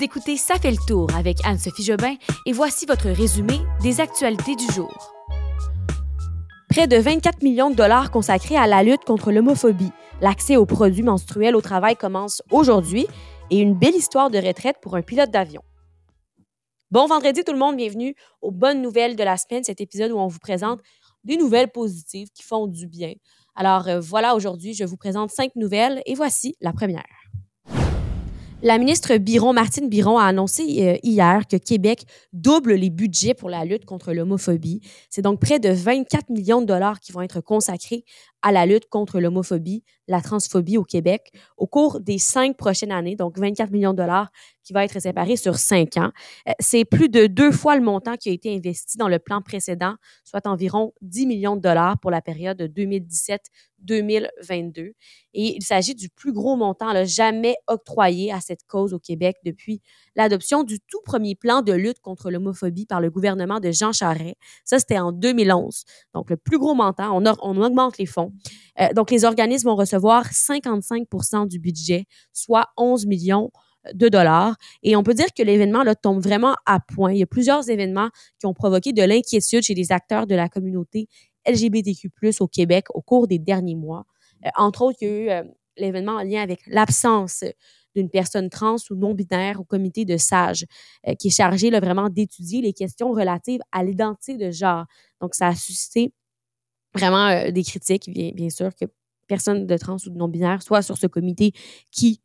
Vous écoutez Ça fait le tour avec Anne-Sophie Jobin et voici votre résumé des actualités du jour. Près de 24 millions de dollars consacrés à la lutte contre l'homophobie. L'accès aux produits menstruels au travail commence aujourd'hui et une belle histoire de retraite pour un pilote d'avion. Bon vendredi tout le monde, bienvenue aux bonnes nouvelles de la semaine, cet épisode où on vous présente des nouvelles positives qui font du bien. Alors euh, voilà, aujourd'hui, je vous présente cinq nouvelles et voici la première. La ministre Biron, Martine Biron, a annoncé euh, hier que Québec double les budgets pour la lutte contre l'homophobie. C'est donc près de 24 millions de dollars qui vont être consacrés à la lutte contre l'homophobie, la transphobie au Québec au cours des cinq prochaines années, donc 24 millions de dollars qui va être séparé sur cinq ans. Euh, c'est plus de deux fois le montant qui a été investi dans le plan précédent, soit environ 10 millions de dollars pour la période 2017-2022. Et il s'agit du plus gros montant là, jamais octroyé à cette cause au Québec depuis l'adoption du tout premier plan de lutte contre l'homophobie par le gouvernement de Jean Charest. Ça, c'était en 2011. Donc, le plus gros montant, on, on augmente les fonds. Euh, donc, les organismes vont recevoir 55% du budget, soit 11 millions de dollars. Et on peut dire que l'événement là, tombe vraiment à point. Il y a plusieurs événements qui ont provoqué de l'inquiétude chez les acteurs de la communauté LGBTQ+, au Québec au cours des derniers mois. Euh, entre autres, il y a eu euh, l'événement en lien avec l'absence d'une personne trans ou non-binaire au comité de sages, qui est chargé là, vraiment d'étudier les questions relatives à l'identité de genre. Donc, ça a suscité vraiment euh, des critiques, bien, sûr, que personne de trans ou de non-binaire soit sur ce comité qui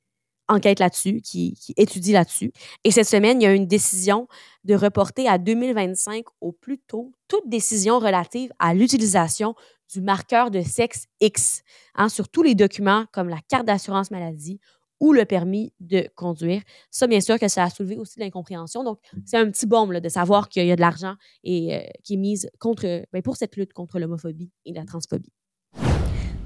enquête là-dessus, qui, qui, étudie là-dessus. Et cette semaine, il y a une décision de reporter à 2025 au plus tôt toute décision relative à l'utilisation du marqueur de sexe X hein, sur tous les documents comme la carte d'assurance maladie ou le permis de conduire. Ça, bien sûr, que ça a soulevé aussi de l'incompréhension. Donc, c'est un petit bombe de savoir qu'il y a de l'argent et euh, qui est mise contre, ben, pour cette lutte contre l'homophobie et la transphobie.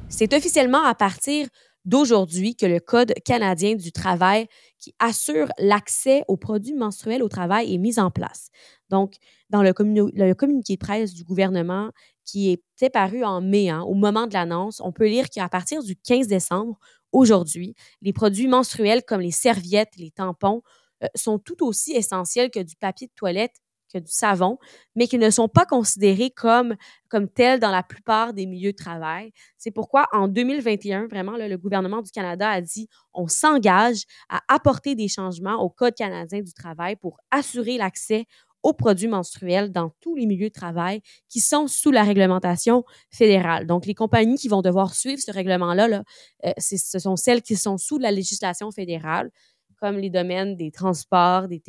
C'est officiellement à partir d'aujourd'hui que le Code canadien du travail qui assure l'accès aux produits menstruels au travail est mis en place. Donc, dans le, le communiqué de presse du gouvernement qui est paru en mai, hein, au moment de l'annonce, on peut lire qu'à partir du 15 décembre, aujourd'hui, les produits menstruels comme les serviettes, les tampons, euh, sont tout aussi essentiels que du papier de toilette, que du savon, mais qui ne sont pas considérés comme, comme tels dans la plupart des milieux de travail. C'est pourquoi, en 2021, vraiment, le gouvernement du Canada a dit on s'engage à apporter des changements au Code canadien du travail pour assurer l'accès aux produits menstruels dans tous les milieux de travail qui sont sous la réglementation fédérale. Donc, les compagnies qui vont devoir suivre ce règlement-là, là, euh, ce sont celles qui sont sous la législation fédérale, comme les domaines des transports, des,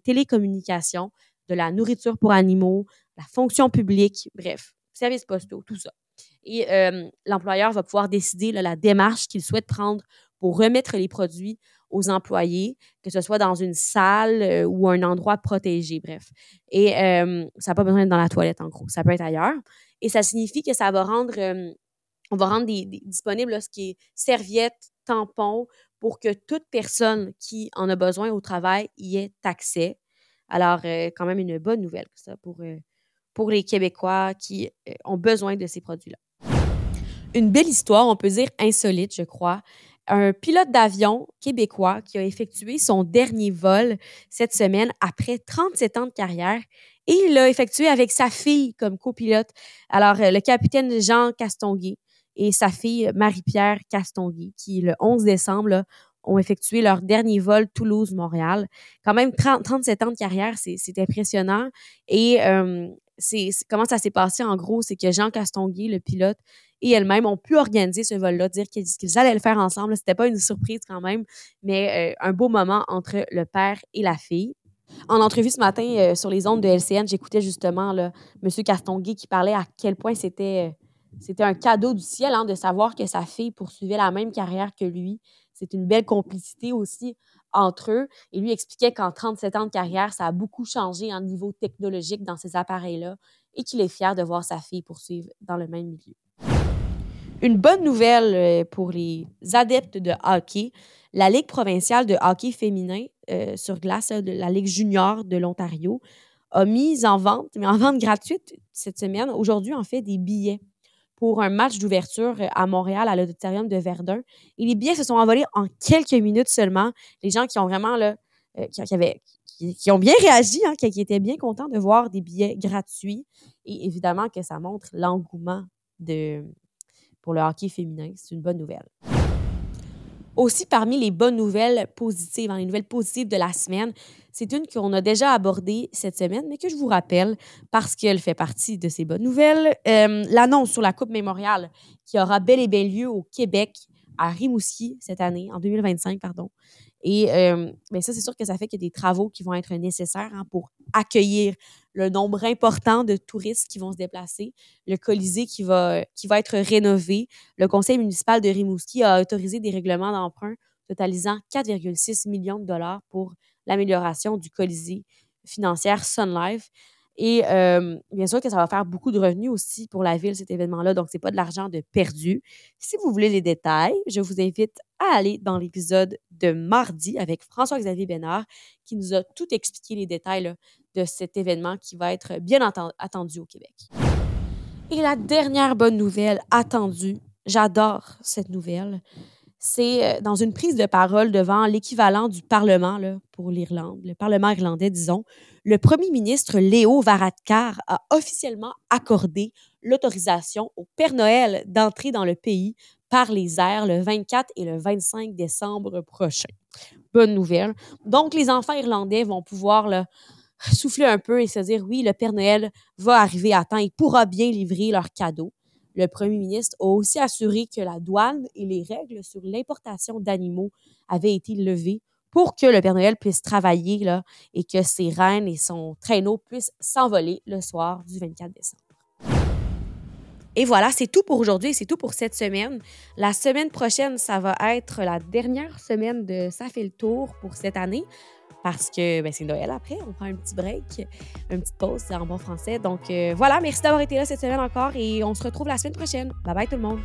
télécommunications, de la nourriture pour animaux, la fonction publique, bref, services postaux, tout ça. Et euh, l'employeur va pouvoir décider la démarche qu'il souhaite prendre pour remettre les produits aux employés, que ce soit dans une salle euh, ou un endroit protégé, bref. Et euh, ça n'a pas besoin d'être dans la toilette, en gros. Ça peut être ailleurs. Et ça signifie que ça va rendre, euh, on va rendre des, disponible ce qui est serviettes, tampons, pour que toute personne qui en a besoin au travail y ait accès. Alors, quand même une bonne nouvelle, pour, pour les Québécois qui ont besoin de ces produits-là. Une belle histoire, on peut dire insolite, je crois un pilote d'avion québécois qui a effectué son dernier vol cette semaine après 37 ans de carrière et il l'a effectué avec sa fille comme copilote. Alors, euh, le capitaine Jean Castonguay et sa fille Marie-Pierre Castonguay, qui le 11 décembre ont effectué leur dernier vol Toulouse-Montréal. Quand même, 37 ans de carrière, c'est impressionnant. Et euh, c'est comment ça s'est passé en gros, c'est que Jean Castonguay, le pilote, et elle-même ont pu organiser ce vol-là, dire qu'ils allaient le faire ensemble. C'était pas une surprise quand même, mais euh, un beau moment entre le père et la fille. En entrevue ce matin euh, sur les ondes de LCN, j'écoutais justement M. Castonguay qui parlait à quel point c'était euh, c'était un cadeau du ciel hein, de savoir que sa fille poursuivait la même carrière que lui. C'est une belle complicité aussi entre eux. Et lui expliquait qu'en 37 ans de carrière, ça a beaucoup changé en niveau technologique dans ces appareils-là et qu'il est fier de voir sa fille poursuivre dans le même milieu. Une bonne nouvelle euh, pour les adeptes de hockey. La Ligue provinciale de hockey féminin euh, sur glace, la Ligue junior de l'Ontario, a mis en vente, mais en vente gratuite cette semaine, aujourd'hui, en fait, des billets pour un match d'ouverture euh, à Montréal, à l'Auditorium de Verdun. Et les billets se sont envolés en quelques minutes seulement. Les gens qui ont vraiment là, euh, qui, avaient, qui, ont bien réagi, hein, qui, étaient bien contents de voir des billets gratuits. Et évidemment que ça montre l'engouement de, pour le hockey féminin. C'est une bonne nouvelle. Aussi, parmi les bonnes nouvelles positives, hein, les nouvelles positives de la semaine, c'est une qu'on a déjà abordée cette semaine, mais que je vous rappelle parce qu'elle fait partie de ces bonnes nouvelles. Euh, l'annonce sur la Coupe Mémoriale qui aura bel et bien lieu au Québec, à Rimouski, cette année, en 2025, pardon. Et euh, ben ça, c'est sûr que ça fait qu'il y a des travaux qui vont être nécessaires hein, pour accueillir le nombre important de touristes qui vont se déplacer, le Colisée qui va, qui va être rénové. Le conseil municipal de Rimouski a autorisé des règlements d'emprunt totalisant 4,6 millions de dollars pour l'amélioration du Colisée financière Sun Life. Et euh, bien sûr que ça va faire beaucoup de revenus aussi pour la ville, cet événement-là. Donc, ce n'est pas de l'argent de perdu. Si vous voulez les détails, je vous invite à aller dans l'épisode de mardi avec François-Xavier Bénard qui nous a tout expliqué les détails de cet événement qui va être bien attendu au Québec. Et la dernière bonne nouvelle attendue, j'adore cette nouvelle, c'est euh, dans une prise de parole devant l'équivalent du Parlement pour l'Irlande, le Parlement irlandais, disons, le premier ministre Léo Varadkar a officiellement accordé l'autorisation au Père Noël d'entrer dans le pays par les airs le 24 et le 25 décembre prochain. Bonne nouvelle. Donc, les enfants irlandais vont pouvoir souffler un peu et se dire oui, le Père Noël va arriver à temps, il pourra bien livrer leurs cadeaux. Le premier ministre a aussi assuré que la douane et les règles sur l'importation d'animaux avaient été levées pour que le Père Noël puisse travailler là, et que ses reines et son traîneau puissent s'envoler le soir du 24 décembre. Et voilà, c'est tout pour aujourd'hui, c'est tout pour cette semaine. La semaine prochaine, ça va être la dernière semaine de Ça fait le tour pour cette année parce que ben, c'est Noël après. On prend un petit break, une petite pause en bon français. Donc euh, voilà, merci d'avoir été là cette semaine encore et on se retrouve la semaine prochaine. Bye bye tout le monde.